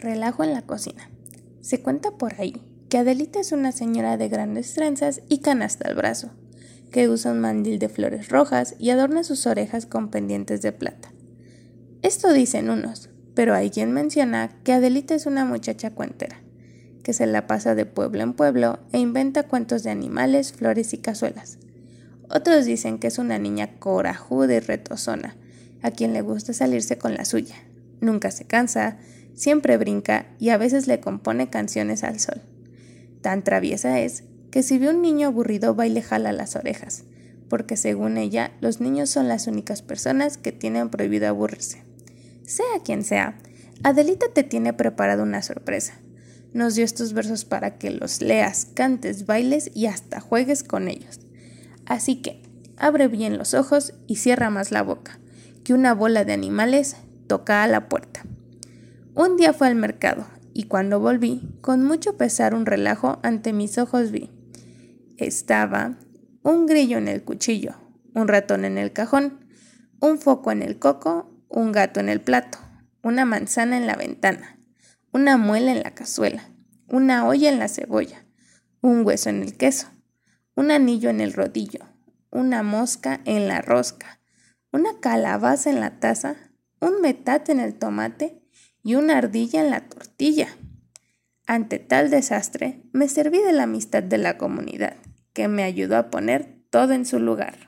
Relajo en la cocina. Se cuenta por ahí que Adelita es una señora de grandes trenzas y canasta al brazo, que usa un mandil de flores rojas y adorna sus orejas con pendientes de plata. Esto dicen unos, pero hay quien menciona que Adelita es una muchacha cuentera, que se la pasa de pueblo en pueblo e inventa cuentos de animales, flores y cazuelas. Otros dicen que es una niña corajuda y retozona, a quien le gusta salirse con la suya. Nunca se cansa, siempre brinca y a veces le compone canciones al sol. Tan traviesa es que si ve un niño aburrido va y le jala las orejas, porque según ella los niños son las únicas personas que tienen prohibido aburrirse. Sea quien sea, Adelita te tiene preparado una sorpresa. Nos dio estos versos para que los leas, cantes, bailes y hasta juegues con ellos. Así que, abre bien los ojos y cierra más la boca, que una bola de animales toca a la puerta. Un día fue al mercado y cuando volví, con mucho pesar un relajo ante mis ojos vi. Estaba un grillo en el cuchillo, un ratón en el cajón, un foco en el coco, un gato en el plato, una manzana en la ventana, una muela en la cazuela, una olla en la cebolla, un hueso en el queso, un anillo en el rodillo, una mosca en la rosca, una calabaza en la taza, un metate en el tomate y una ardilla en la tortilla. Ante tal desastre, me serví de la amistad de la comunidad, que me ayudó a poner todo en su lugar.